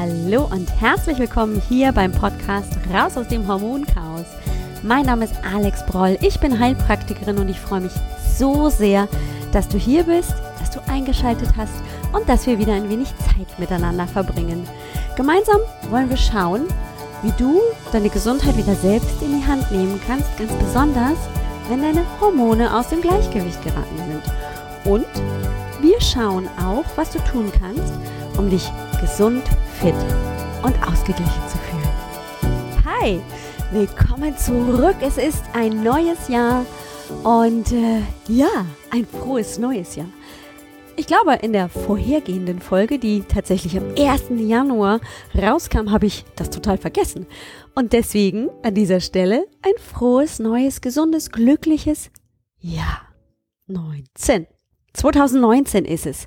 Hallo und herzlich willkommen hier beim Podcast Raus aus dem Hormonchaos. Mein Name ist Alex Broll, ich bin Heilpraktikerin und ich freue mich so sehr, dass du hier bist, dass du eingeschaltet hast und dass wir wieder ein wenig Zeit miteinander verbringen. Gemeinsam wollen wir schauen, wie du deine Gesundheit wieder selbst in die Hand nehmen kannst, ganz besonders, wenn deine Hormone aus dem Gleichgewicht geraten sind. Und wir schauen auch, was du tun kannst, um dich gesund, fit und ausgeglichen zu fühlen. Hi, willkommen zurück. Es ist ein neues Jahr und äh, ja, ein frohes neues Jahr. Ich glaube, in der vorhergehenden Folge, die tatsächlich am 1. Januar rauskam, habe ich das total vergessen. Und deswegen an dieser Stelle ein frohes, neues, gesundes, glückliches Jahr 19. 2019 ist es.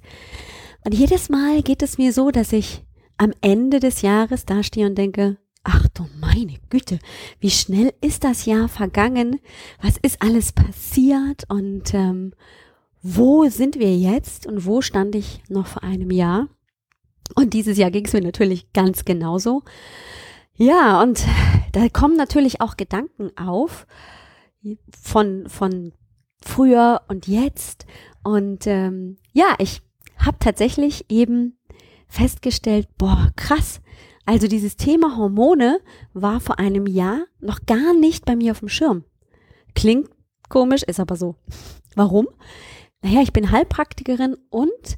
Und jedes Mal geht es mir so, dass ich am Ende des Jahres dastehe und denke, ach du meine Güte, wie schnell ist das Jahr vergangen? Was ist alles passiert? Und ähm, wo sind wir jetzt und wo stand ich noch vor einem Jahr? Und dieses Jahr ging es mir natürlich ganz genauso. Ja, und da kommen natürlich auch Gedanken auf von, von früher und jetzt. Und ähm, ja, ich habe tatsächlich eben festgestellt, boah, krass. Also dieses Thema Hormone war vor einem Jahr noch gar nicht bei mir auf dem Schirm. Klingt komisch, ist aber so. Warum? naja, ich bin Heilpraktikerin und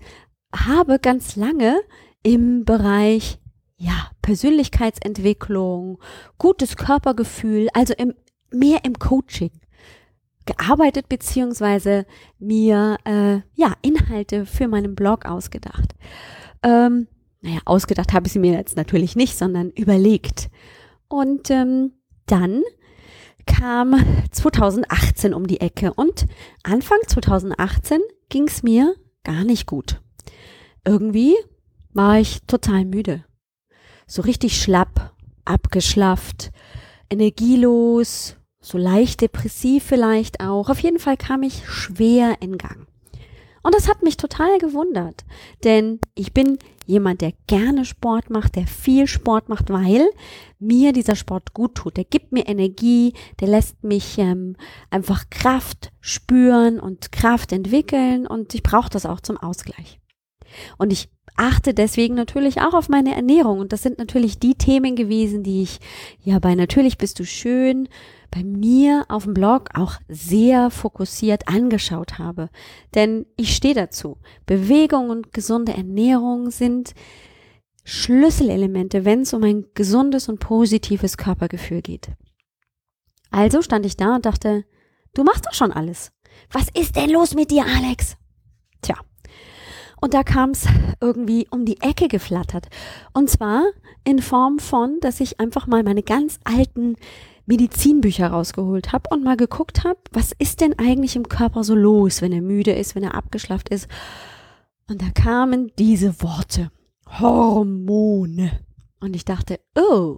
habe ganz lange im Bereich ja, Persönlichkeitsentwicklung, gutes Körpergefühl, also im, mehr im Coaching gearbeitet beziehungsweise mir äh, ja Inhalte für meinen Blog ausgedacht. Ähm, naja, ausgedacht habe ich sie mir jetzt natürlich nicht, sondern überlegt. Und ähm, dann kam 2018 um die Ecke und Anfang 2018 ging es mir gar nicht gut. Irgendwie war ich total müde. So richtig schlapp, abgeschlafft, energielos, so leicht depressiv vielleicht auch. Auf jeden Fall kam ich schwer in Gang. Und das hat mich total gewundert, denn ich bin jemand, der gerne Sport macht, der viel Sport macht, weil mir dieser Sport gut tut. Der gibt mir Energie, der lässt mich ähm, einfach Kraft spüren und Kraft entwickeln und ich brauche das auch zum Ausgleich. Und ich achte deswegen natürlich auch auf meine Ernährung und das sind natürlich die Themen gewesen, die ich ja bei Natürlich bist du schön bei mir auf dem Blog auch sehr fokussiert angeschaut habe. Denn ich stehe dazu. Bewegung und gesunde Ernährung sind Schlüsselelemente, wenn es um ein gesundes und positives Körpergefühl geht. Also stand ich da und dachte, du machst doch schon alles. Was ist denn los mit dir, Alex? Tja. Und da kam es irgendwie um die Ecke geflattert. Und zwar in Form von, dass ich einfach mal meine ganz alten Medizinbücher rausgeholt habe und mal geguckt habe, was ist denn eigentlich im Körper so los, wenn er müde ist, wenn er abgeschlafft ist. Und da kamen diese Worte. Hormone. Und ich dachte, oh,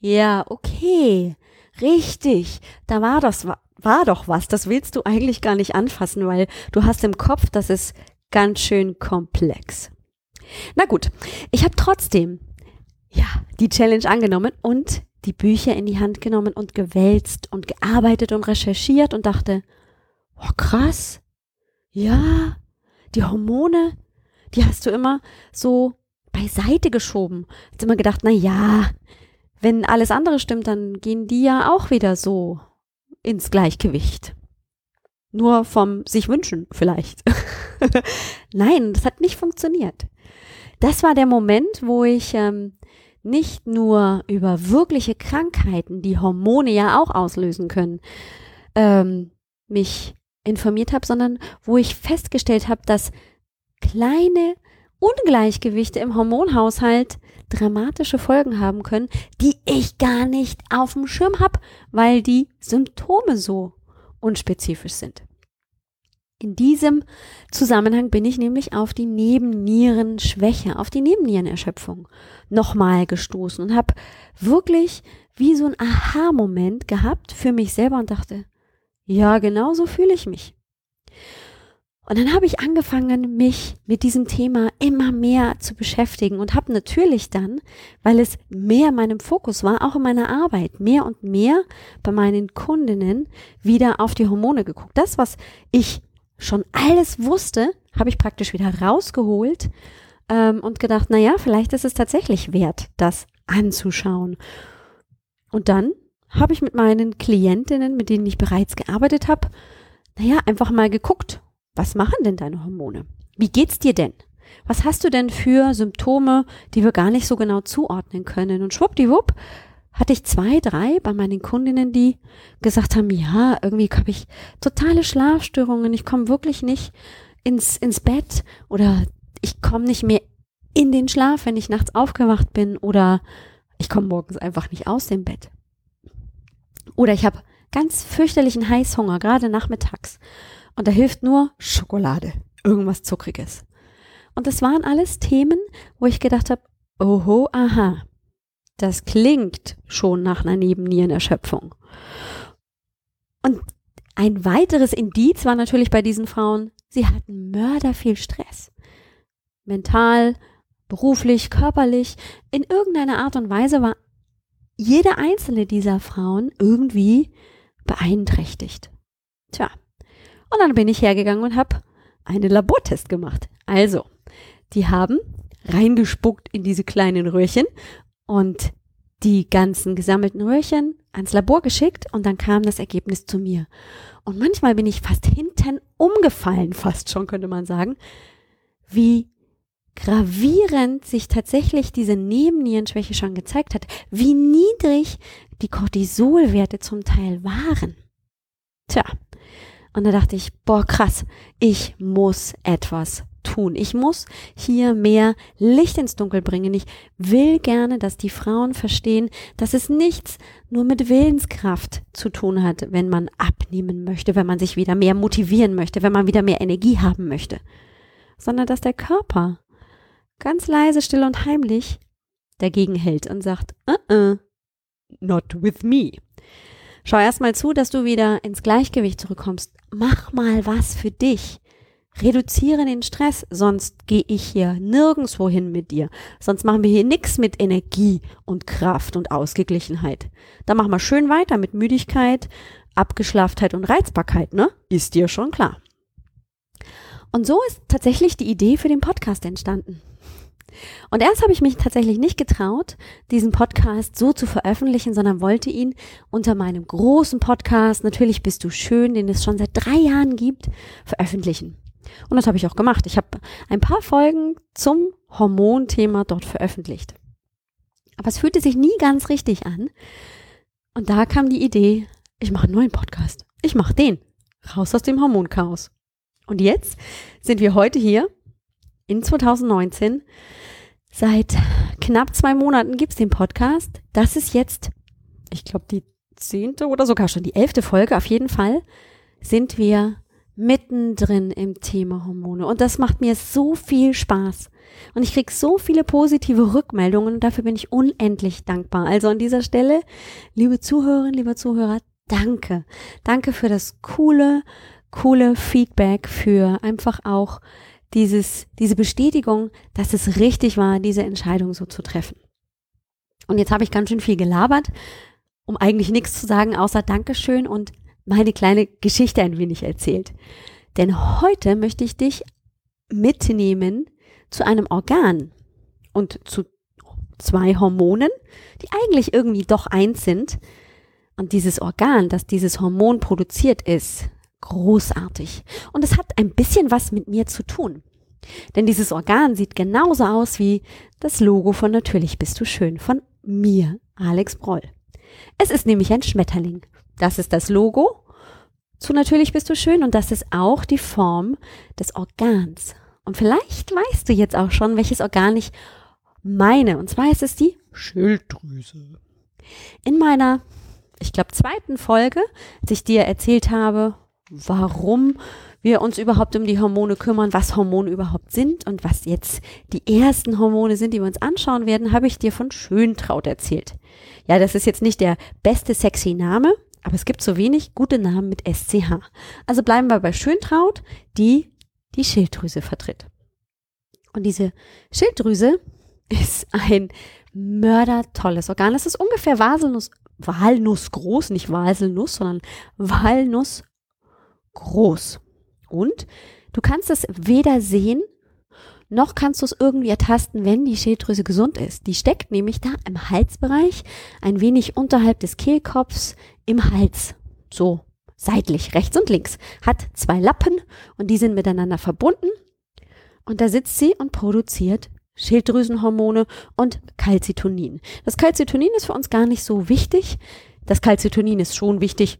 ja, okay, richtig, da war das, war doch was, das willst du eigentlich gar nicht anfassen, weil du hast im Kopf, das ist ganz schön komplex. Na gut, ich habe trotzdem, ja, die Challenge angenommen und die Bücher in die Hand genommen und gewälzt und gearbeitet und recherchiert und dachte, oh krass, ja, die Hormone, die hast du immer so beiseite geschoben. Hast immer gedacht, na ja, wenn alles andere stimmt, dann gehen die ja auch wieder so ins Gleichgewicht. Nur vom sich wünschen vielleicht. Nein, das hat nicht funktioniert. Das war der Moment, wo ich ähm, nicht nur über wirkliche Krankheiten, die Hormone ja auch auslösen können, ähm, mich informiert habe, sondern wo ich festgestellt habe, dass kleine Ungleichgewichte im Hormonhaushalt dramatische Folgen haben können, die ich gar nicht auf dem Schirm habe, weil die Symptome so unspezifisch sind. In diesem Zusammenhang bin ich nämlich auf die Nebennierenschwäche, auf die Nebennierenerschöpfung nochmal gestoßen und habe wirklich wie so ein Aha-Moment gehabt für mich selber und dachte, ja, genau so fühle ich mich. Und dann habe ich angefangen, mich mit diesem Thema immer mehr zu beschäftigen und habe natürlich dann, weil es mehr meinem Fokus war, auch in meiner Arbeit, mehr und mehr bei meinen Kundinnen wieder auf die Hormone geguckt. Das, was ich schon alles wusste, habe ich praktisch wieder rausgeholt ähm, und gedacht, na ja, vielleicht ist es tatsächlich wert, das anzuschauen. Und dann habe ich mit meinen Klientinnen, mit denen ich bereits gearbeitet habe, naja, einfach mal geguckt, was machen denn deine Hormone? Wie geht's dir denn? Was hast du denn für Symptome, die wir gar nicht so genau zuordnen können? Und schwuppdiwupp hatte ich zwei, drei bei meinen Kundinnen, die gesagt haben, ja, irgendwie habe ich totale Schlafstörungen, ich komme wirklich nicht ins, ins Bett oder ich komme nicht mehr in den Schlaf, wenn ich nachts aufgewacht bin oder ich komme morgens einfach nicht aus dem Bett. Oder ich habe ganz fürchterlichen Heißhunger, gerade nachmittags. Und da hilft nur Schokolade, irgendwas Zuckriges. Und das waren alles Themen, wo ich gedacht habe, oho, aha, das klingt schon nach einer Nebennierenerschöpfung. Und ein weiteres Indiz war natürlich bei diesen Frauen, sie hatten mörder viel Stress. Mental, beruflich, körperlich, in irgendeiner Art und Weise war jede einzelne dieser Frauen irgendwie beeinträchtigt. Tja, und dann bin ich hergegangen und habe einen Labortest gemacht. Also, die haben reingespuckt in diese kleinen Röhrchen und die ganzen gesammelten Röhrchen ans Labor geschickt und dann kam das Ergebnis zu mir. Und manchmal bin ich fast hinten umgefallen, fast schon könnte man sagen, wie gravierend sich tatsächlich diese Nebennierenschwäche schon gezeigt hat, wie niedrig die Cortisolwerte zum Teil waren. Tja, und da dachte ich, boah, krass, ich muss etwas tun. Ich muss hier mehr Licht ins Dunkel bringen. Ich will gerne, dass die Frauen verstehen, dass es nichts nur mit Willenskraft zu tun hat, wenn man abnehmen möchte, wenn man sich wieder mehr motivieren möchte, wenn man wieder mehr Energie haben möchte, sondern dass der Körper ganz leise, still und heimlich dagegen hält und sagt, uh -uh, not with me. Schau erstmal zu, dass du wieder ins Gleichgewicht zurückkommst. Mach mal was für dich. Reduziere den Stress, sonst gehe ich hier nirgendwo hin mit dir. Sonst machen wir hier nichts mit Energie und Kraft und Ausgeglichenheit. Da machen wir schön weiter mit Müdigkeit, Abgeschlafftheit und Reizbarkeit, ne? Ist dir schon klar. Und so ist tatsächlich die Idee für den Podcast entstanden. Und erst habe ich mich tatsächlich nicht getraut, diesen Podcast so zu veröffentlichen, sondern wollte ihn unter meinem großen Podcast, natürlich bist du schön, den es schon seit drei Jahren gibt, veröffentlichen. Und das habe ich auch gemacht. Ich habe ein paar Folgen zum Hormonthema dort veröffentlicht. Aber es fühlte sich nie ganz richtig an. Und da kam die Idee, ich mache einen neuen Podcast. Ich mache den. Raus aus dem Hormonchaos. Und jetzt sind wir heute hier in 2019 Seit knapp zwei Monaten gibt's den Podcast. Das ist jetzt, ich glaube, die zehnte oder sogar schon die elfte Folge. Auf jeden Fall sind wir mittendrin im Thema Hormone. Und das macht mir so viel Spaß. Und ich krieg so viele positive Rückmeldungen dafür bin ich unendlich dankbar. Also an dieser Stelle, liebe Zuhörerinnen, lieber Zuhörer, danke. Danke für das coole, coole Feedback, für einfach auch dieses, diese Bestätigung, dass es richtig war, diese Entscheidung so zu treffen. Und jetzt habe ich ganz schön viel gelabert, um eigentlich nichts zu sagen, außer Dankeschön und meine kleine Geschichte ein wenig erzählt. Denn heute möchte ich dich mitnehmen zu einem Organ und zu zwei Hormonen, die eigentlich irgendwie doch eins sind. Und dieses Organ, das dieses Hormon produziert, ist großartig. Und es hat ein bisschen was mit mir zu tun. Denn dieses Organ sieht genauso aus wie das Logo von Natürlich bist du schön von mir, Alex Broll. Es ist nämlich ein Schmetterling. Das ist das Logo zu Natürlich bist du schön und das ist auch die Form des Organs. Und vielleicht weißt du jetzt auch schon, welches Organ ich meine. Und zwar ist es die Schilddrüse. In meiner, ich glaube, zweiten Folge, als ich dir erzählt habe, warum wir uns überhaupt um die Hormone kümmern, was Hormone überhaupt sind und was jetzt die ersten Hormone sind, die wir uns anschauen werden, habe ich dir von Schöntraut erzählt. Ja, das ist jetzt nicht der beste sexy Name, aber es gibt so wenig gute Namen mit SCH. Also bleiben wir bei Schöntraut, die die Schilddrüse vertritt. Und diese Schilddrüse ist ein mördertolles Organ. Es ist ungefähr Walnuss, Walnuss groß, nicht Walnuss, sondern Walnuss groß. Und du kannst es weder sehen, noch kannst du es irgendwie ertasten, wenn die Schilddrüse gesund ist. Die steckt nämlich da im Halsbereich, ein wenig unterhalb des Kehlkopfs, im Hals. So seitlich, rechts und links. Hat zwei Lappen und die sind miteinander verbunden. Und da sitzt sie und produziert Schilddrüsenhormone und Calcitonin. Das Calcitonin ist für uns gar nicht so wichtig. Das Calcitonin ist schon wichtig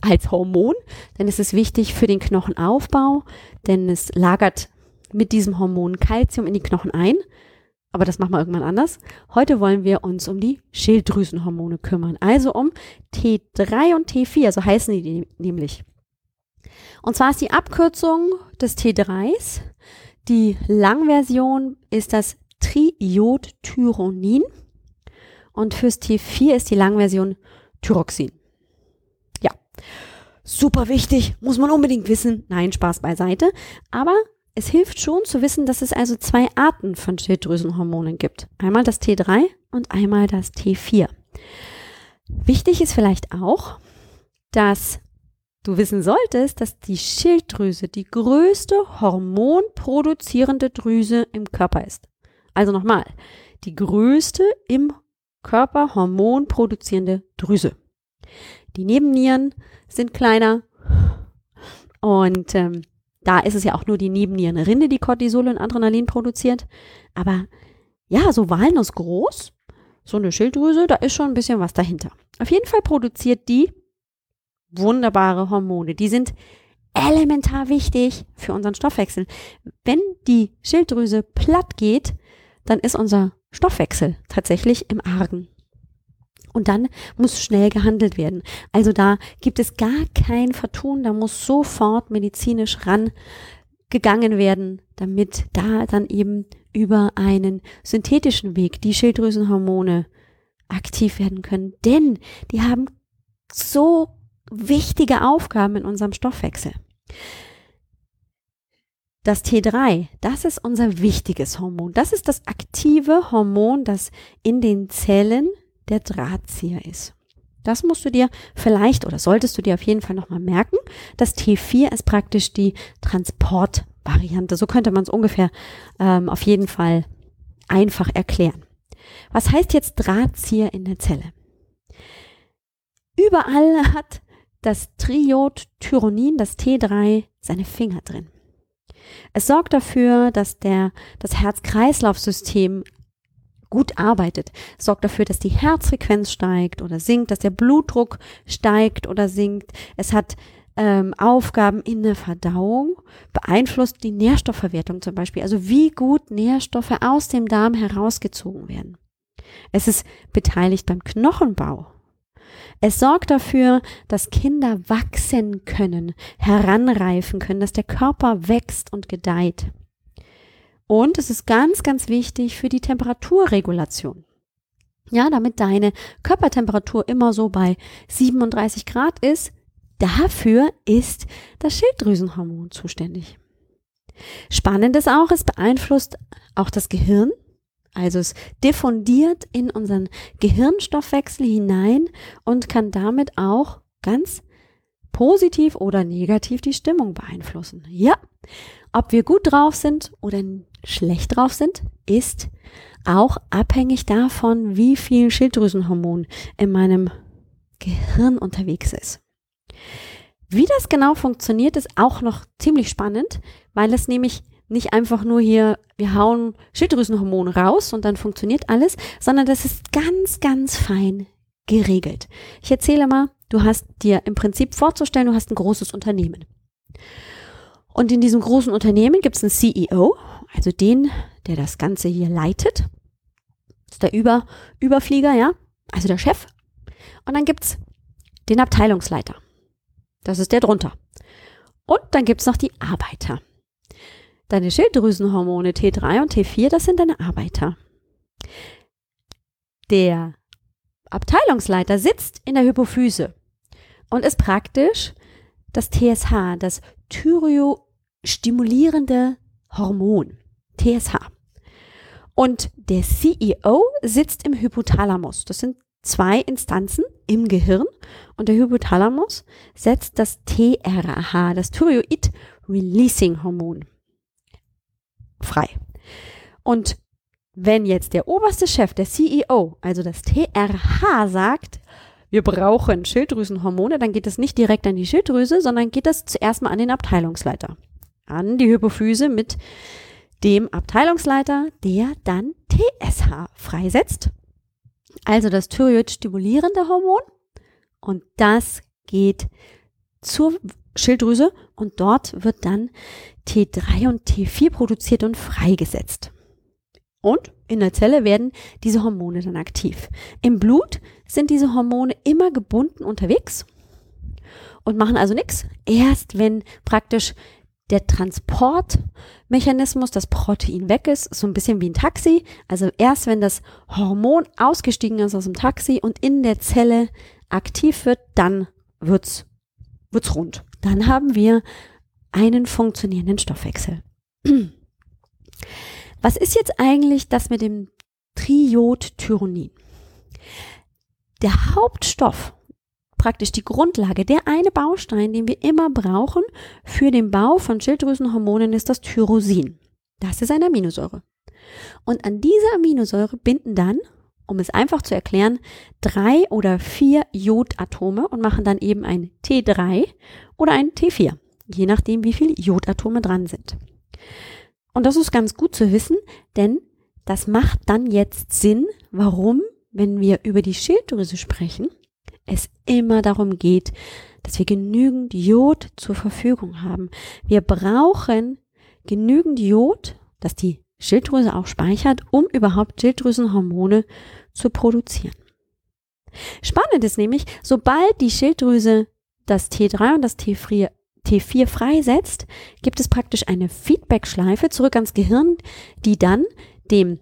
als Hormon, denn es ist wichtig für den Knochenaufbau, denn es lagert mit diesem Hormon Calcium in die Knochen ein. Aber das machen wir irgendwann anders. Heute wollen wir uns um die Schilddrüsenhormone kümmern, also um T3 und T4, so heißen die nämlich. Und zwar ist die Abkürzung des T3s die Langversion ist das Triiodtyronin und fürs T4 ist die Langversion Thyroxin. Super wichtig, muss man unbedingt wissen. Nein, Spaß beiseite. Aber es hilft schon zu wissen, dass es also zwei Arten von Schilddrüsenhormonen gibt. Einmal das T3 und einmal das T4. Wichtig ist vielleicht auch, dass du wissen solltest, dass die Schilddrüse die größte hormonproduzierende Drüse im Körper ist. Also nochmal, die größte im Körper hormonproduzierende Drüse. Die Nebennieren sind kleiner und ähm, da ist es ja auch nur die Nebennierenrinde, die Cortisol und Adrenalin produziert. Aber ja, so Walnuss groß, so eine Schilddrüse, da ist schon ein bisschen was dahinter. Auf jeden Fall produziert die wunderbare Hormone. Die sind elementar wichtig für unseren Stoffwechsel. Wenn die Schilddrüse platt geht, dann ist unser Stoffwechsel tatsächlich im Argen. Und dann muss schnell gehandelt werden. Also da gibt es gar kein Vertun, da muss sofort medizinisch rangegangen werden, damit da dann eben über einen synthetischen Weg die Schilddrüsenhormone aktiv werden können. Denn die haben so wichtige Aufgaben in unserem Stoffwechsel. Das T3, das ist unser wichtiges Hormon. Das ist das aktive Hormon, das in den Zellen der Drahtzieher ist. Das musst du dir vielleicht oder solltest du dir auf jeden Fall nochmal merken. Das T4 ist praktisch die Transportvariante. So könnte man es ungefähr ähm, auf jeden Fall einfach erklären. Was heißt jetzt Drahtzieher in der Zelle? Überall hat das Triodtyronin, das T3, seine Finger drin. Es sorgt dafür, dass der, das Herz-Kreislauf-System gut arbeitet. Es sorgt dafür, dass die Herzfrequenz steigt oder sinkt, dass der Blutdruck steigt oder sinkt. Es hat ähm, Aufgaben in der Verdauung, beeinflusst die Nährstoffverwertung zum Beispiel, also wie gut Nährstoffe aus dem Darm herausgezogen werden. Es ist beteiligt beim Knochenbau. Es sorgt dafür, dass Kinder wachsen können, heranreifen können, dass der Körper wächst und gedeiht. Und es ist ganz, ganz wichtig für die Temperaturregulation. Ja, damit deine Körpertemperatur immer so bei 37 Grad ist, dafür ist das Schilddrüsenhormon zuständig. Spannend ist auch, es beeinflusst auch das Gehirn, also es diffundiert in unseren Gehirnstoffwechsel hinein und kann damit auch ganz positiv oder negativ die Stimmung beeinflussen. Ja, ob wir gut drauf sind oder schlecht drauf sind, ist auch abhängig davon, wie viel Schilddrüsenhormon in meinem Gehirn unterwegs ist. Wie das genau funktioniert, ist auch noch ziemlich spannend, weil es nämlich nicht einfach nur hier, wir hauen Schilddrüsenhormone raus und dann funktioniert alles, sondern das ist ganz, ganz fein geregelt. Ich erzähle mal, du hast dir im Prinzip vorzustellen, du hast ein großes Unternehmen. Und in diesem großen Unternehmen gibt es einen CEO, also den, der das Ganze hier leitet. Das ist der Über, Überflieger, ja, also der Chef. Und dann gibt's den Abteilungsleiter. Das ist der drunter. Und dann gibt's noch die Arbeiter. Deine Schilddrüsenhormone T3 und T4, das sind deine Arbeiter. Der Abteilungsleiter sitzt in der Hypophyse und ist praktisch das TSH, das Thyrio, stimulierende Hormon, TSH. Und der CEO sitzt im Hypothalamus. Das sind zwei Instanzen im Gehirn und der Hypothalamus setzt das TRH, das Thyroid Releasing Hormon, frei. Und wenn jetzt der oberste Chef, der CEO, also das TRH sagt, wir brauchen Schilddrüsenhormone, dann geht das nicht direkt an die Schilddrüse, sondern geht das zuerst mal an den Abteilungsleiter, an die Hypophyse mit dem Abteilungsleiter, der dann TSH freisetzt, also das Thyroid-stimulierende Hormon. Und das geht zur Schilddrüse und dort wird dann T3 und T4 produziert und freigesetzt. Und in der Zelle werden diese Hormone dann aktiv. Im Blut sind diese Hormone immer gebunden unterwegs und machen also nichts. Erst wenn praktisch der Transportmechanismus, das Protein weg ist, so ein bisschen wie ein Taxi. Also erst wenn das Hormon ausgestiegen ist aus dem Taxi und in der Zelle aktiv wird, dann wird's, wird's rund. Dann haben wir einen funktionierenden Stoffwechsel. Was ist jetzt eigentlich das mit dem Triodtyronin? Der Hauptstoff, praktisch die Grundlage, der eine Baustein, den wir immer brauchen für den Bau von Schilddrüsenhormonen, ist das Tyrosin. Das ist eine Aminosäure. Und an diese Aminosäure binden dann, um es einfach zu erklären, drei oder vier Jodatome und machen dann eben ein T3 oder ein T4, je nachdem, wie viele Jodatome dran sind. Und das ist ganz gut zu wissen, denn das macht dann jetzt Sinn, warum, wenn wir über die Schilddrüse sprechen, es immer darum geht, dass wir genügend Jod zur Verfügung haben. Wir brauchen genügend Jod, dass die Schilddrüse auch speichert, um überhaupt Schilddrüsenhormone zu produzieren. Spannend ist nämlich, sobald die Schilddrüse das T3 und das T4 T4 freisetzt, gibt es praktisch eine Feedback-Schleife zurück ans Gehirn, die dann dem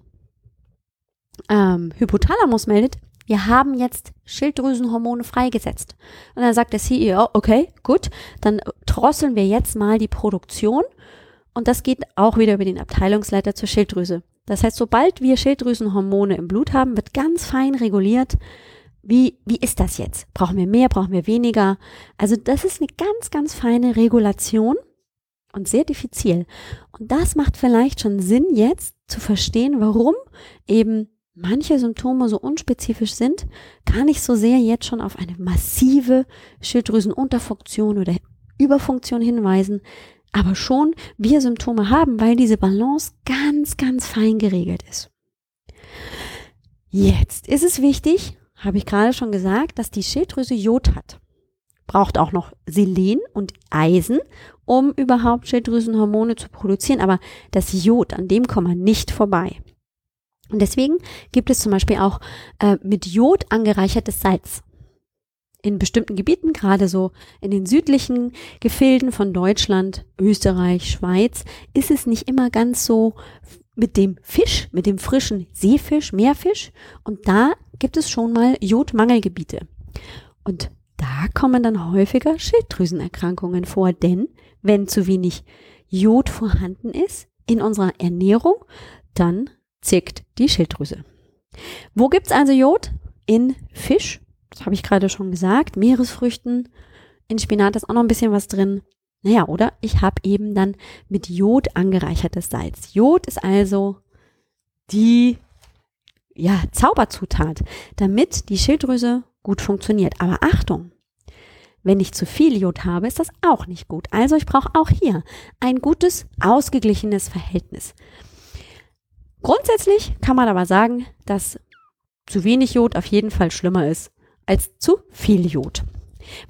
ähm, Hypothalamus meldet, wir haben jetzt Schilddrüsenhormone freigesetzt. Und dann sagt der CEO, okay, gut, dann drosseln wir jetzt mal die Produktion. Und das geht auch wieder über den Abteilungsleiter zur Schilddrüse. Das heißt, sobald wir Schilddrüsenhormone im Blut haben, wird ganz fein reguliert, wie, wie ist das jetzt? Brauchen wir mehr, brauchen wir weniger? Also das ist eine ganz, ganz feine Regulation und sehr diffizil. Und das macht vielleicht schon Sinn jetzt zu verstehen, warum eben manche Symptome so unspezifisch sind, gar nicht so sehr jetzt schon auf eine massive Schilddrüsenunterfunktion oder Überfunktion hinweisen, aber schon wir Symptome haben, weil diese Balance ganz, ganz fein geregelt ist. Jetzt ist es wichtig, habe ich gerade schon gesagt, dass die Schilddrüse Jod hat. Braucht auch noch Selen und Eisen, um überhaupt Schilddrüsenhormone zu produzieren. Aber das Jod, an dem kommen wir nicht vorbei. Und deswegen gibt es zum Beispiel auch äh, mit Jod angereichertes Salz. In bestimmten Gebieten, gerade so in den südlichen Gefilden von Deutschland, Österreich, Schweiz, ist es nicht immer ganz so mit dem Fisch, mit dem frischen Seefisch, Meerfisch. Und da gibt es schon mal Jodmangelgebiete. Und da kommen dann häufiger Schilddrüsenerkrankungen vor, denn wenn zu wenig Jod vorhanden ist in unserer Ernährung, dann zickt die Schilddrüse. Wo gibt's also Jod? In Fisch, das habe ich gerade schon gesagt, Meeresfrüchten, in Spinat ist auch noch ein bisschen was drin. Naja, oder ich habe eben dann mit Jod angereichertes Salz. Jod ist also die ja, Zauberzutat, damit die Schilddrüse gut funktioniert. Aber Achtung, wenn ich zu viel Jod habe, ist das auch nicht gut. Also ich brauche auch hier ein gutes, ausgeglichenes Verhältnis. Grundsätzlich kann man aber sagen, dass zu wenig Jod auf jeden Fall schlimmer ist als zu viel Jod.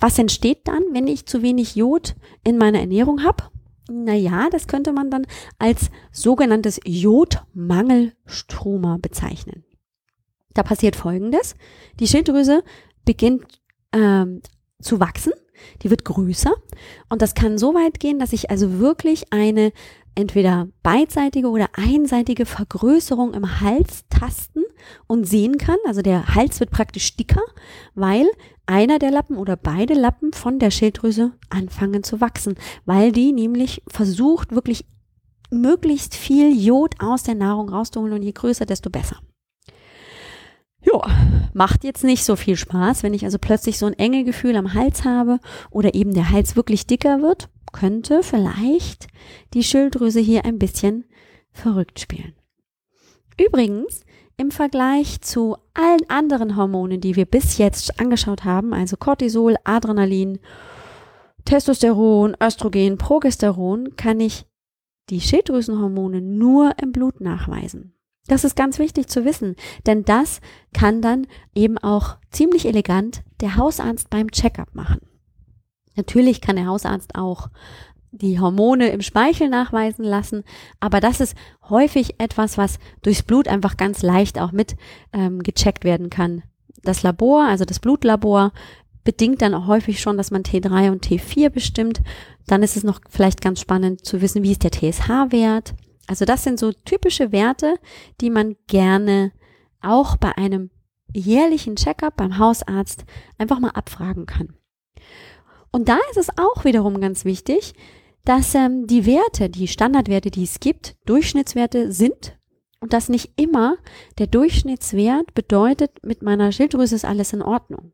Was entsteht dann, wenn ich zu wenig Jod in meiner Ernährung habe? Naja, das könnte man dann als sogenanntes Jodmangelstruma bezeichnen. Da passiert Folgendes. Die Schilddrüse beginnt ähm, zu wachsen, die wird größer und das kann so weit gehen, dass ich also wirklich eine entweder beidseitige oder einseitige Vergrößerung im Halstasten und sehen kann. Also der Hals wird praktisch dicker, weil einer der Lappen oder beide Lappen von der Schilddrüse anfangen zu wachsen, weil die nämlich versucht, wirklich möglichst viel Jod aus der Nahrung rauszuholen und je größer, desto besser. Ja, macht jetzt nicht so viel Spaß, wenn ich also plötzlich so ein enge Gefühl am Hals habe oder eben der Hals wirklich dicker wird, könnte vielleicht die Schilddrüse hier ein bisschen verrückt spielen. Übrigens, im Vergleich zu allen anderen Hormonen, die wir bis jetzt angeschaut haben, also Cortisol, Adrenalin, Testosteron, Östrogen, Progesteron, kann ich die Schilddrüsenhormone nur im Blut nachweisen. Das ist ganz wichtig zu wissen, denn das kann dann eben auch ziemlich elegant der Hausarzt beim Checkup machen. Natürlich kann der Hausarzt auch die Hormone im Speichel nachweisen lassen, aber das ist häufig etwas, was durchs Blut einfach ganz leicht auch mit ähm, gecheckt werden kann. Das Labor, also das Blutlabor, bedingt dann auch häufig schon, dass man T3 und T4 bestimmt. Dann ist es noch vielleicht ganz spannend zu wissen, wie ist der TSH-Wert. Also das sind so typische Werte, die man gerne auch bei einem jährlichen Checkup beim Hausarzt einfach mal abfragen kann. Und da ist es auch wiederum ganz wichtig, dass ähm, die Werte, die Standardwerte, die es gibt, Durchschnittswerte sind und dass nicht immer der Durchschnittswert bedeutet, mit meiner Schilddrüse ist alles in Ordnung.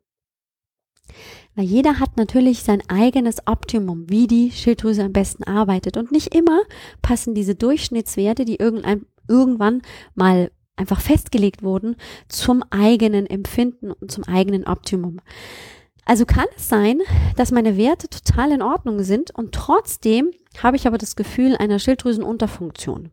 Weil jeder hat natürlich sein eigenes Optimum, wie die Schilddrüse am besten arbeitet. Und nicht immer passen diese Durchschnittswerte, die irgendein, irgendwann mal einfach festgelegt wurden, zum eigenen Empfinden und zum eigenen Optimum. Also kann es sein, dass meine Werte total in Ordnung sind und trotzdem habe ich aber das Gefühl einer Schilddrüsenunterfunktion.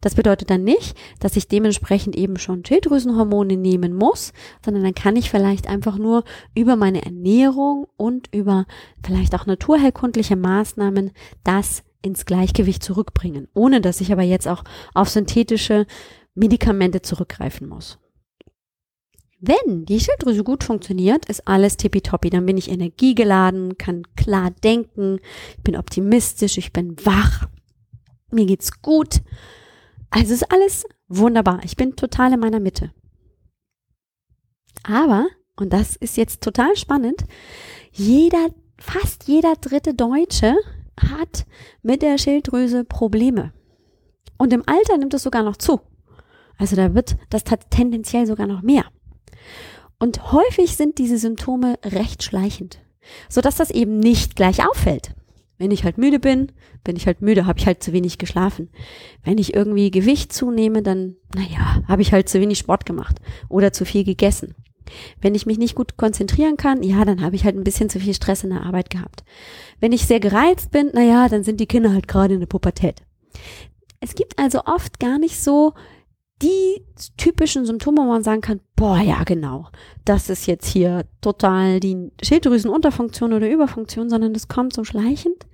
Das bedeutet dann nicht, dass ich dementsprechend eben schon Schilddrüsenhormone nehmen muss, sondern dann kann ich vielleicht einfach nur über meine Ernährung und über vielleicht auch naturheilkundliche Maßnahmen das ins Gleichgewicht zurückbringen, ohne dass ich aber jetzt auch auf synthetische Medikamente zurückgreifen muss. Wenn die Schilddrüse gut funktioniert, ist alles tippitoppi. Dann bin ich energiegeladen, kann klar denken, bin optimistisch, ich bin wach, mir geht's gut. Also ist alles wunderbar. Ich bin total in meiner Mitte. Aber, und das ist jetzt total spannend, jeder, fast jeder dritte Deutsche hat mit der Schilddrüse Probleme. Und im Alter nimmt es sogar noch zu. Also da wird das tendenziell sogar noch mehr. Und häufig sind diese Symptome recht schleichend, so dass das eben nicht gleich auffällt. Wenn ich halt müde bin, bin ich halt müde, habe ich halt zu wenig geschlafen. Wenn ich irgendwie Gewicht zunehme, dann, naja, habe ich halt zu wenig Sport gemacht oder zu viel gegessen. Wenn ich mich nicht gut konzentrieren kann, ja, dann habe ich halt ein bisschen zu viel Stress in der Arbeit gehabt. Wenn ich sehr gereizt bin, naja, dann sind die Kinder halt gerade in der Pubertät. Es gibt also oft gar nicht so die typischen Symptome, wo man sagen kann, boah, ja, genau, das ist jetzt hier total die Schilddrüsenunterfunktion oder Überfunktion, sondern das kommt so schleichend.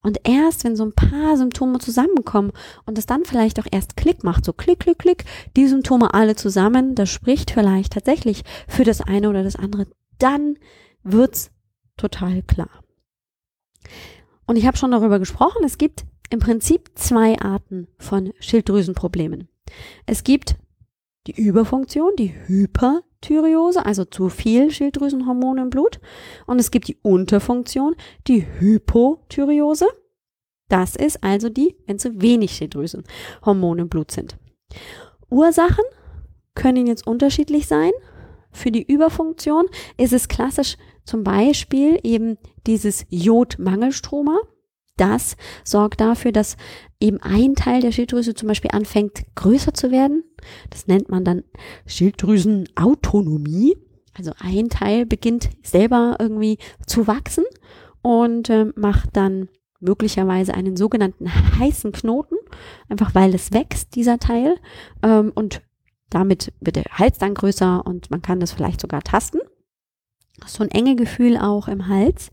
Und erst, wenn so ein paar Symptome zusammenkommen und es dann vielleicht auch erst Klick macht, so Klick, Klick, Klick, die Symptome alle zusammen, das spricht vielleicht tatsächlich für das eine oder das andere, dann wird's total klar. Und ich habe schon darüber gesprochen, es gibt im Prinzip zwei Arten von Schilddrüsenproblemen. Es gibt die Überfunktion, die Hyperthyreose, also zu viel Schilddrüsenhormone im Blut. Und es gibt die Unterfunktion, die Hypothyreose. Das ist also die, wenn zu wenig Schilddrüsenhormone im Blut sind. Ursachen können jetzt unterschiedlich sein. Für die Überfunktion ist es klassisch zum Beispiel eben dieses Jodmangelstroma. Das sorgt dafür, dass eben ein Teil der Schilddrüse zum Beispiel anfängt größer zu werden. Das nennt man dann Schilddrüsenautonomie. Also ein Teil beginnt selber irgendwie zu wachsen und äh, macht dann möglicherweise einen sogenannten heißen Knoten, einfach weil es wächst, dieser Teil. Ähm, und damit wird der Hals dann größer und man kann das vielleicht sogar tasten. So ein enge Gefühl auch im Hals.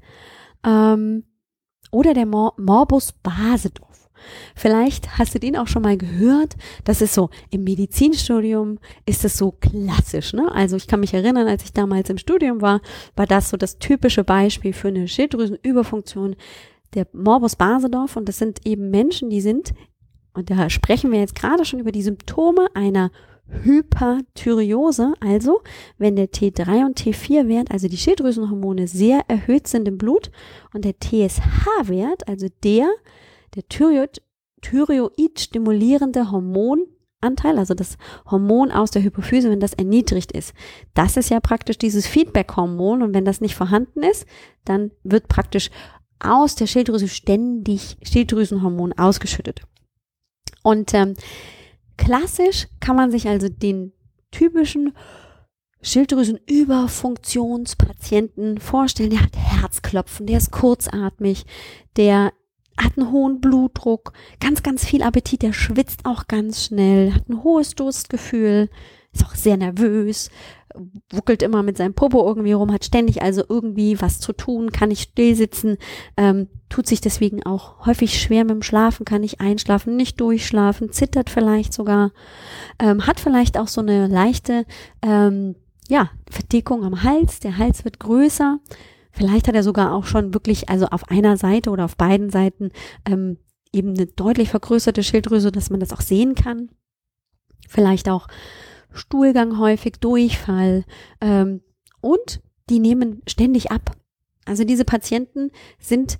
Ähm, oder der Mor Morbus Basedorf. Vielleicht hast du den auch schon mal gehört. Das ist so, im Medizinstudium ist es so klassisch. Ne? Also ich kann mich erinnern, als ich damals im Studium war, war das so das typische Beispiel für eine Schilddrüsenüberfunktion, der Morbus Basedorf. Und das sind eben Menschen, die sind, und da sprechen wir jetzt gerade schon über die Symptome einer Hyperthyreose, also wenn der T3 und T4-Wert, also die Schilddrüsenhormone, sehr erhöht sind im Blut und der TSH-Wert, also der, der Thyroid, Thyroid stimulierende Hormonanteil, also das Hormon aus der Hypophyse, wenn das erniedrigt ist. Das ist ja praktisch dieses Feedback-Hormon und wenn das nicht vorhanden ist, dann wird praktisch aus der Schilddrüse ständig Schilddrüsenhormon ausgeschüttet. Und ähm, klassisch kann man sich also den typischen Schilddrüsenüberfunktionspatienten vorstellen. Der hat Herzklopfen, der ist kurzatmig, der hat einen hohen Blutdruck, ganz, ganz viel Appetit, der schwitzt auch ganz schnell, hat ein hohes Durstgefühl, ist auch sehr nervös, wuckelt immer mit seinem Popo irgendwie rum, hat ständig also irgendwie was zu tun, kann nicht still sitzen, ähm, tut sich deswegen auch häufig schwer mit dem Schlafen, kann nicht einschlafen, nicht durchschlafen, zittert vielleicht sogar, ähm, hat vielleicht auch so eine leichte, ähm, ja, Verdickung am Hals, der Hals wird größer, vielleicht hat er sogar auch schon wirklich, also auf einer Seite oder auf beiden Seiten, ähm, eben eine deutlich vergrößerte Schilddrüse, dass man das auch sehen kann. Vielleicht auch Stuhlgang häufig, Durchfall ähm, und die nehmen ständig ab. Also diese Patienten sind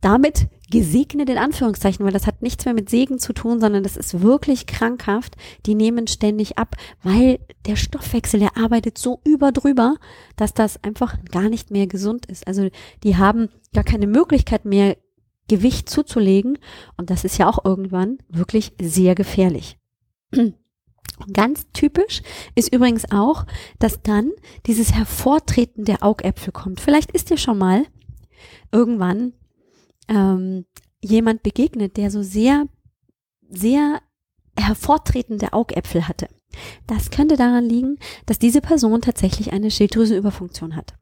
damit gesegnet in Anführungszeichen, weil das hat nichts mehr mit Segen zu tun, sondern das ist wirklich krankhaft. Die nehmen ständig ab, weil der Stoffwechsel, der arbeitet so überdrüber, dass das einfach gar nicht mehr gesund ist. Also die haben gar keine Möglichkeit mehr, Gewicht zuzulegen und das ist ja auch irgendwann wirklich sehr gefährlich. Ganz typisch ist übrigens auch, dass dann dieses Hervortreten der Augäpfel kommt. Vielleicht ist dir schon mal irgendwann ähm, jemand begegnet, der so sehr, sehr hervortretende Augäpfel hatte. Das könnte daran liegen, dass diese Person tatsächlich eine Schilddrüsenüberfunktion hat.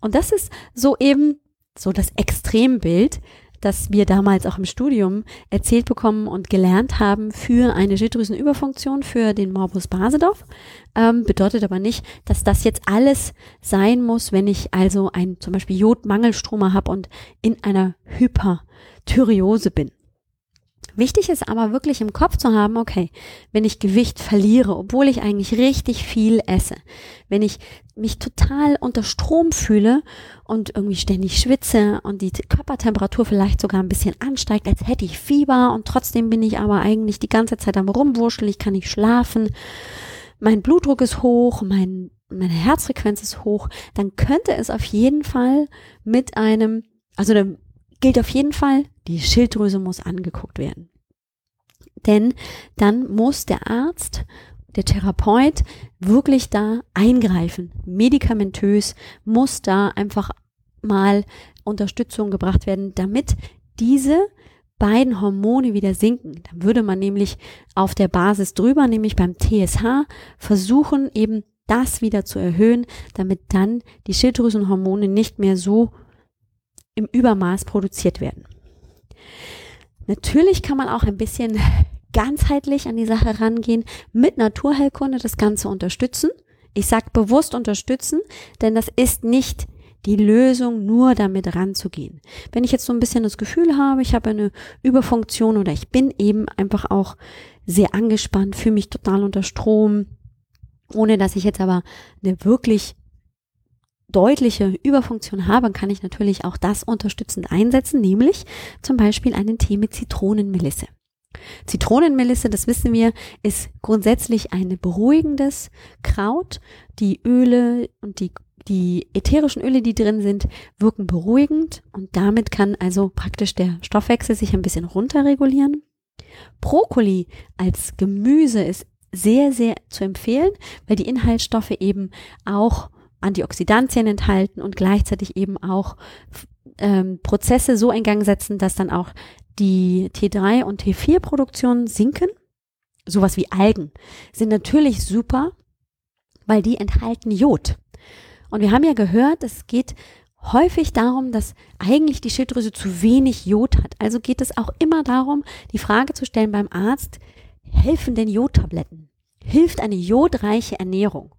Und das ist so eben so das Extrembild, das wir damals auch im Studium erzählt bekommen und gelernt haben für eine Schilddrüsenüberfunktion für den Morbus Basedorf. Ähm, bedeutet aber nicht, dass das jetzt alles sein muss, wenn ich also ein zum Beispiel Jodmangelstroma habe und in einer Hyperthyreose bin. Wichtig ist aber wirklich im Kopf zu haben, okay, wenn ich Gewicht verliere, obwohl ich eigentlich richtig viel esse, wenn ich mich total unter Strom fühle und irgendwie ständig schwitze und die Körpertemperatur vielleicht sogar ein bisschen ansteigt, als hätte ich Fieber und trotzdem bin ich aber eigentlich die ganze Zeit am Rumwurscheln, ich kann nicht schlafen, mein Blutdruck ist hoch, mein, meine Herzfrequenz ist hoch, dann könnte es auf jeden Fall mit einem, also dann gilt auf jeden Fall, die Schilddrüse muss angeguckt werden. Denn dann muss der Arzt, der Therapeut wirklich da eingreifen. Medikamentös muss da einfach mal Unterstützung gebracht werden, damit diese beiden Hormone wieder sinken. Dann würde man nämlich auf der Basis drüber, nämlich beim TSH, versuchen eben das wieder zu erhöhen, damit dann die Schilddrüsenhormone nicht mehr so im Übermaß produziert werden. Natürlich kann man auch ein bisschen ganzheitlich an die Sache rangehen, mit Naturheilkunde das Ganze unterstützen. Ich sage bewusst unterstützen, denn das ist nicht die Lösung, nur damit ranzugehen. Wenn ich jetzt so ein bisschen das Gefühl habe, ich habe eine Überfunktion oder ich bin eben einfach auch sehr angespannt, fühle mich total unter Strom, ohne dass ich jetzt aber eine wirklich deutliche Überfunktion habe, kann ich natürlich auch das unterstützend einsetzen, nämlich zum Beispiel einen Tee mit Zitronenmelisse. Zitronenmelisse, das wissen wir, ist grundsätzlich ein beruhigendes Kraut. Die Öle und die, die ätherischen Öle, die drin sind, wirken beruhigend und damit kann also praktisch der Stoffwechsel sich ein bisschen runterregulieren. Brokkoli als Gemüse ist sehr, sehr zu empfehlen, weil die Inhaltsstoffe eben auch Antioxidantien enthalten und gleichzeitig eben auch ähm, Prozesse so in Gang setzen, dass dann auch die T3 und T4-Produktion sinken. Sowas wie Algen sind natürlich super, weil die enthalten Jod. Und wir haben ja gehört, es geht häufig darum, dass eigentlich die Schilddrüse zu wenig Jod hat. Also geht es auch immer darum, die Frage zu stellen beim Arzt, helfen denn Jodtabletten? Hilft eine jodreiche Ernährung?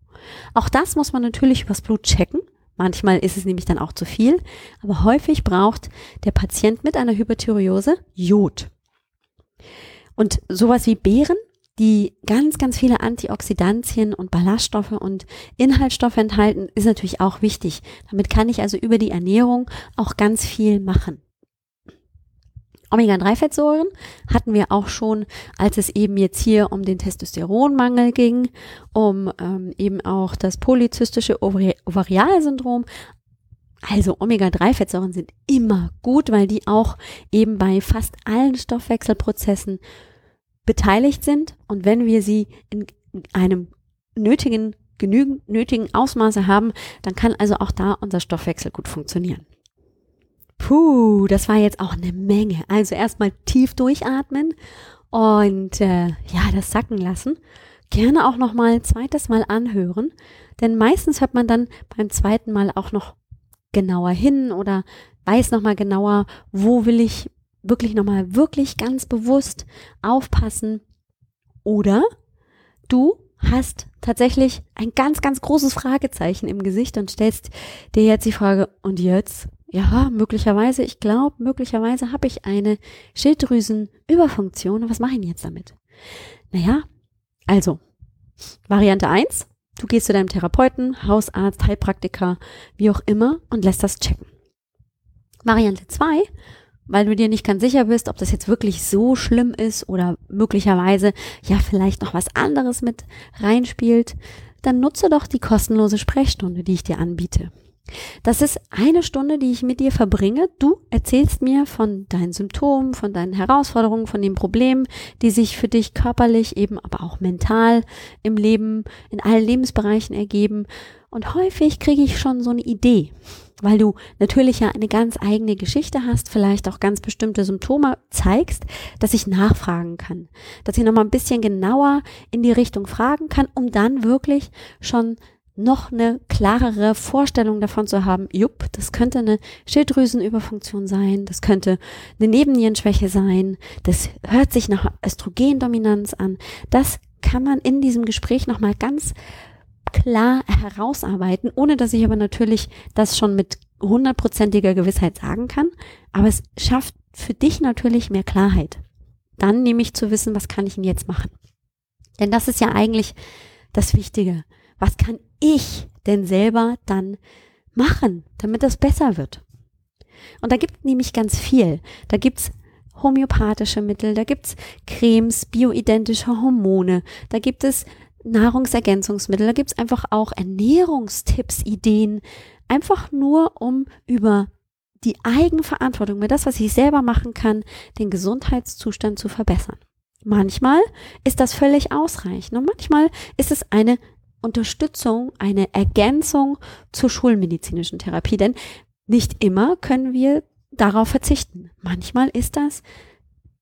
Auch das muss man natürlich übers Blut checken. Manchmal ist es nämlich dann auch zu viel, aber häufig braucht der Patient mit einer Hyperthyreose Jod. Und sowas wie Beeren die ganz, ganz viele Antioxidantien und Ballaststoffe und Inhaltsstoffe enthalten, ist natürlich auch wichtig. Damit kann ich also über die Ernährung auch ganz viel machen. Omega-3-Fettsäuren hatten wir auch schon, als es eben jetzt hier um den Testosteronmangel ging, um ähm, eben auch das polyzystische Ovarialsyndrom. Also Omega-3-Fettsäuren sind immer gut, weil die auch eben bei fast allen Stoffwechselprozessen beteiligt sind und wenn wir sie in einem nötigen, genügend nötigen Ausmaße haben, dann kann also auch da unser Stoffwechsel gut funktionieren. Puh, das war jetzt auch eine Menge. Also erstmal tief durchatmen und äh, ja, das sacken lassen. Gerne auch noch mal ein zweites Mal anhören, denn meistens hört man dann beim zweiten Mal auch noch genauer hin oder weiß noch mal genauer, wo will ich wirklich nochmal wirklich ganz bewusst aufpassen. Oder du hast tatsächlich ein ganz, ganz großes Fragezeichen im Gesicht und stellst dir jetzt die Frage, und jetzt? Ja, möglicherweise, ich glaube, möglicherweise habe ich eine Schilddrüsenüberfunktion. Was mache ich denn jetzt damit? Naja, also, Variante eins: du gehst zu deinem Therapeuten, Hausarzt, Heilpraktiker, wie auch immer und lässt das checken. Variante zwei weil du dir nicht ganz sicher bist, ob das jetzt wirklich so schlimm ist oder möglicherweise ja vielleicht noch was anderes mit reinspielt, dann nutze doch die kostenlose Sprechstunde, die ich dir anbiete. Das ist eine Stunde, die ich mit dir verbringe. Du erzählst mir von deinen Symptomen, von deinen Herausforderungen, von den Problemen, die sich für dich körperlich, eben aber auch mental im Leben, in allen Lebensbereichen ergeben. Und häufig kriege ich schon so eine Idee, weil du natürlich ja eine ganz eigene Geschichte hast, vielleicht auch ganz bestimmte Symptome zeigst, dass ich nachfragen kann, dass ich nochmal ein bisschen genauer in die Richtung fragen kann, um dann wirklich schon noch eine klarere Vorstellung davon zu haben, jupp, das könnte eine Schilddrüsenüberfunktion sein, das könnte eine Nebennierenschwäche sein, das hört sich nach Östrogendominanz an. Das kann man in diesem Gespräch nochmal ganz klar herausarbeiten, ohne dass ich aber natürlich das schon mit hundertprozentiger Gewissheit sagen kann. Aber es schafft für dich natürlich mehr Klarheit. Dann nehme ich zu wissen, was kann ich denn jetzt machen? Denn das ist ja eigentlich das Wichtige. Was kann ich denn selber dann machen, damit das besser wird? Und da gibt es nämlich ganz viel. Da gibt's homöopathische Mittel, da gibt's Cremes, bioidentische Hormone, da gibt es Nahrungsergänzungsmittel, da gibt's einfach auch Ernährungstipps, Ideen, einfach nur um über die Eigenverantwortung, mit das, was ich selber machen kann, den Gesundheitszustand zu verbessern. Manchmal ist das völlig ausreichend und manchmal ist es eine Unterstützung, eine Ergänzung zur schulmedizinischen Therapie, denn nicht immer können wir darauf verzichten. Manchmal ist das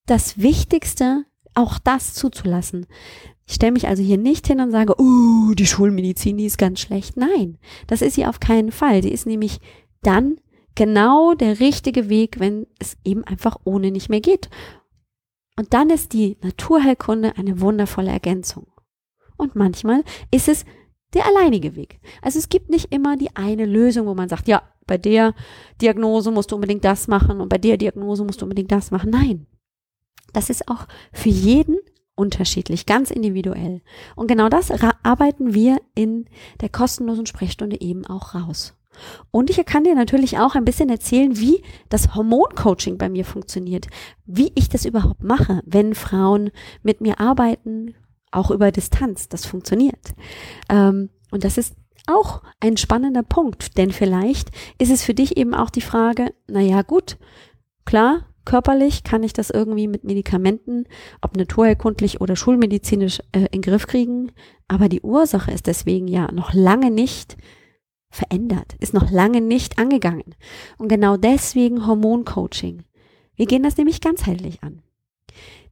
das Wichtigste, auch das zuzulassen. Ich stelle mich also hier nicht hin und sage, oh, die Schulmedizin, die ist ganz schlecht. Nein, das ist sie auf keinen Fall. Sie ist nämlich dann genau der richtige Weg, wenn es eben einfach ohne nicht mehr geht. Und dann ist die Naturheilkunde eine wundervolle Ergänzung. Und manchmal ist es der alleinige Weg. Also es gibt nicht immer die eine Lösung, wo man sagt, ja, bei der Diagnose musst du unbedingt das machen und bei der Diagnose musst du unbedingt das machen. Nein. Das ist auch für jeden unterschiedlich, ganz individuell. Und genau das arbeiten wir in der kostenlosen Sprechstunde eben auch raus. Und ich kann dir natürlich auch ein bisschen erzählen, wie das Hormoncoaching bei mir funktioniert, wie ich das überhaupt mache, wenn Frauen mit mir arbeiten, auch über Distanz. Das funktioniert. Ähm, und das ist auch ein spannender Punkt, denn vielleicht ist es für dich eben auch die Frage, naja gut, klar, körperlich kann ich das irgendwie mit Medikamenten, ob naturherkundlich oder schulmedizinisch, äh, in den Griff kriegen. Aber die Ursache ist deswegen ja noch lange nicht verändert, ist noch lange nicht angegangen. Und genau deswegen Hormoncoaching. Wir gehen das nämlich ganzheitlich an.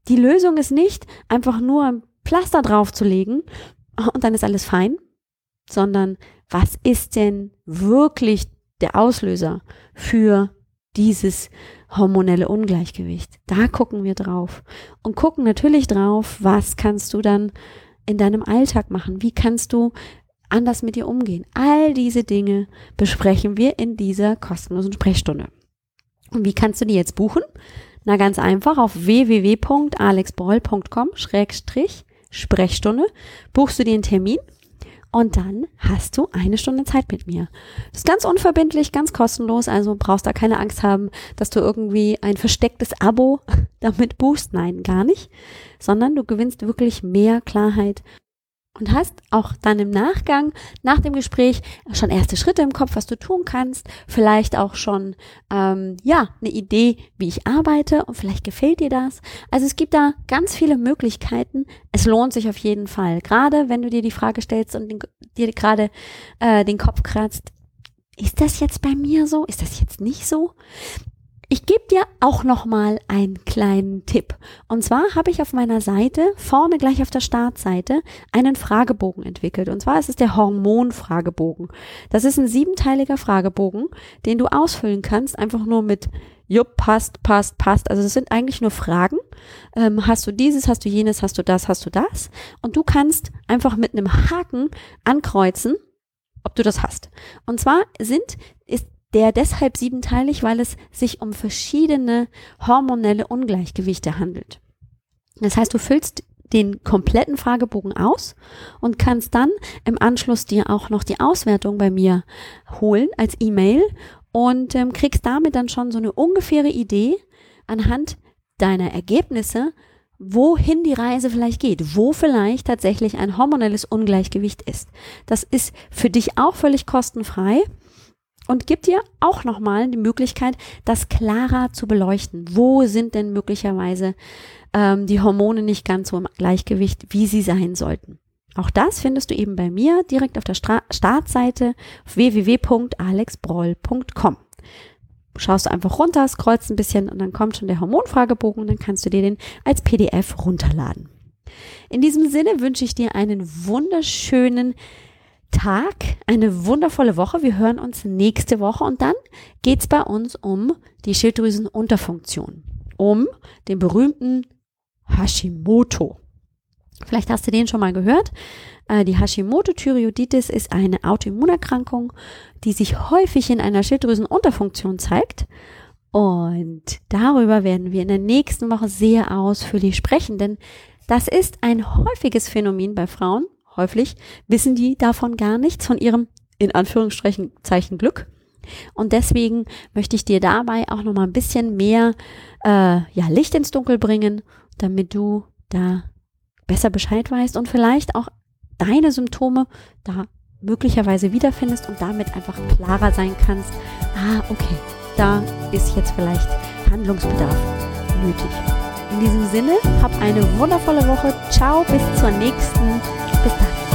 Die Lösung ist nicht, einfach nur Pflaster draufzulegen und dann ist alles fein, sondern was ist denn wirklich der Auslöser für dieses hormonelle Ungleichgewicht. Da gucken wir drauf und gucken natürlich drauf, was kannst du dann in deinem Alltag machen? Wie kannst du anders mit dir umgehen? All diese Dinge besprechen wir in dieser kostenlosen Sprechstunde. Und wie kannst du die jetzt buchen? Na ganz einfach auf www.alexbroll.com Sprechstunde, buchst du dir einen Termin und dann hast du eine Stunde Zeit mit mir. Das ist ganz unverbindlich, ganz kostenlos, also brauchst da keine Angst haben, dass du irgendwie ein verstecktes Abo damit buchst. Nein, gar nicht, sondern du gewinnst wirklich mehr Klarheit und hast auch dann im Nachgang, nach dem Gespräch, schon erste Schritte im Kopf, was du tun kannst, vielleicht auch schon, ähm, ja, eine Idee, wie ich arbeite und vielleicht gefällt dir das. Also es gibt da ganz viele Möglichkeiten. Es lohnt sich auf jeden Fall, gerade wenn du dir die Frage stellst und den, dir gerade äh, den Kopf kratzt, ist das jetzt bei mir so? Ist das jetzt nicht so? Ich gebe dir auch noch mal einen kleinen Tipp. Und zwar habe ich auf meiner Seite, vorne gleich auf der Startseite, einen Fragebogen entwickelt. Und zwar ist es der Hormonfragebogen. Das ist ein siebenteiliger Fragebogen, den du ausfüllen kannst, einfach nur mit Jupp, passt, passt, passt. Also es sind eigentlich nur Fragen. Ähm, hast du dieses, hast du jenes, hast du das, hast du das? Und du kannst einfach mit einem Haken ankreuzen, ob du das hast. Und zwar sind, ist der deshalb siebenteilig, weil es sich um verschiedene hormonelle Ungleichgewichte handelt. Das heißt, du füllst den kompletten Fragebogen aus und kannst dann im Anschluss dir auch noch die Auswertung bei mir holen als E-Mail und ähm, kriegst damit dann schon so eine ungefähre Idee anhand deiner Ergebnisse, wohin die Reise vielleicht geht, wo vielleicht tatsächlich ein hormonelles Ungleichgewicht ist. Das ist für dich auch völlig kostenfrei und gibt dir auch nochmal die Möglichkeit, das klarer zu beleuchten. Wo sind denn möglicherweise ähm, die Hormone nicht ganz so im Gleichgewicht, wie sie sein sollten? Auch das findest du eben bei mir direkt auf der Stra Startseite www.alexbroll.com. Schaust du einfach runter, scrollst ein bisschen und dann kommt schon der Hormonfragebogen und dann kannst du dir den als PDF runterladen. In diesem Sinne wünsche ich dir einen wunderschönen Tag, eine wundervolle Woche. Wir hören uns nächste Woche und dann geht's bei uns um die Schilddrüsenunterfunktion, um den berühmten Hashimoto. Vielleicht hast du den schon mal gehört. Äh, die Hashimoto-Thyreoiditis ist eine Autoimmunerkrankung, die sich häufig in einer Schilddrüsenunterfunktion zeigt. Und darüber werden wir in der nächsten Woche sehr ausführlich sprechen, denn das ist ein häufiges Phänomen bei Frauen häufig wissen die davon gar nichts, von ihrem in Anführungsstrichen Zeichen Glück. Und deswegen möchte ich dir dabei auch noch mal ein bisschen mehr äh, ja, Licht ins Dunkel bringen, damit du da besser Bescheid weißt und vielleicht auch deine Symptome da möglicherweise wiederfindest und damit einfach klarer sein kannst. Ah, okay, da ist jetzt vielleicht Handlungsbedarf nötig. In diesem Sinne, hab eine wundervolle Woche. Ciao, bis zur nächsten 不是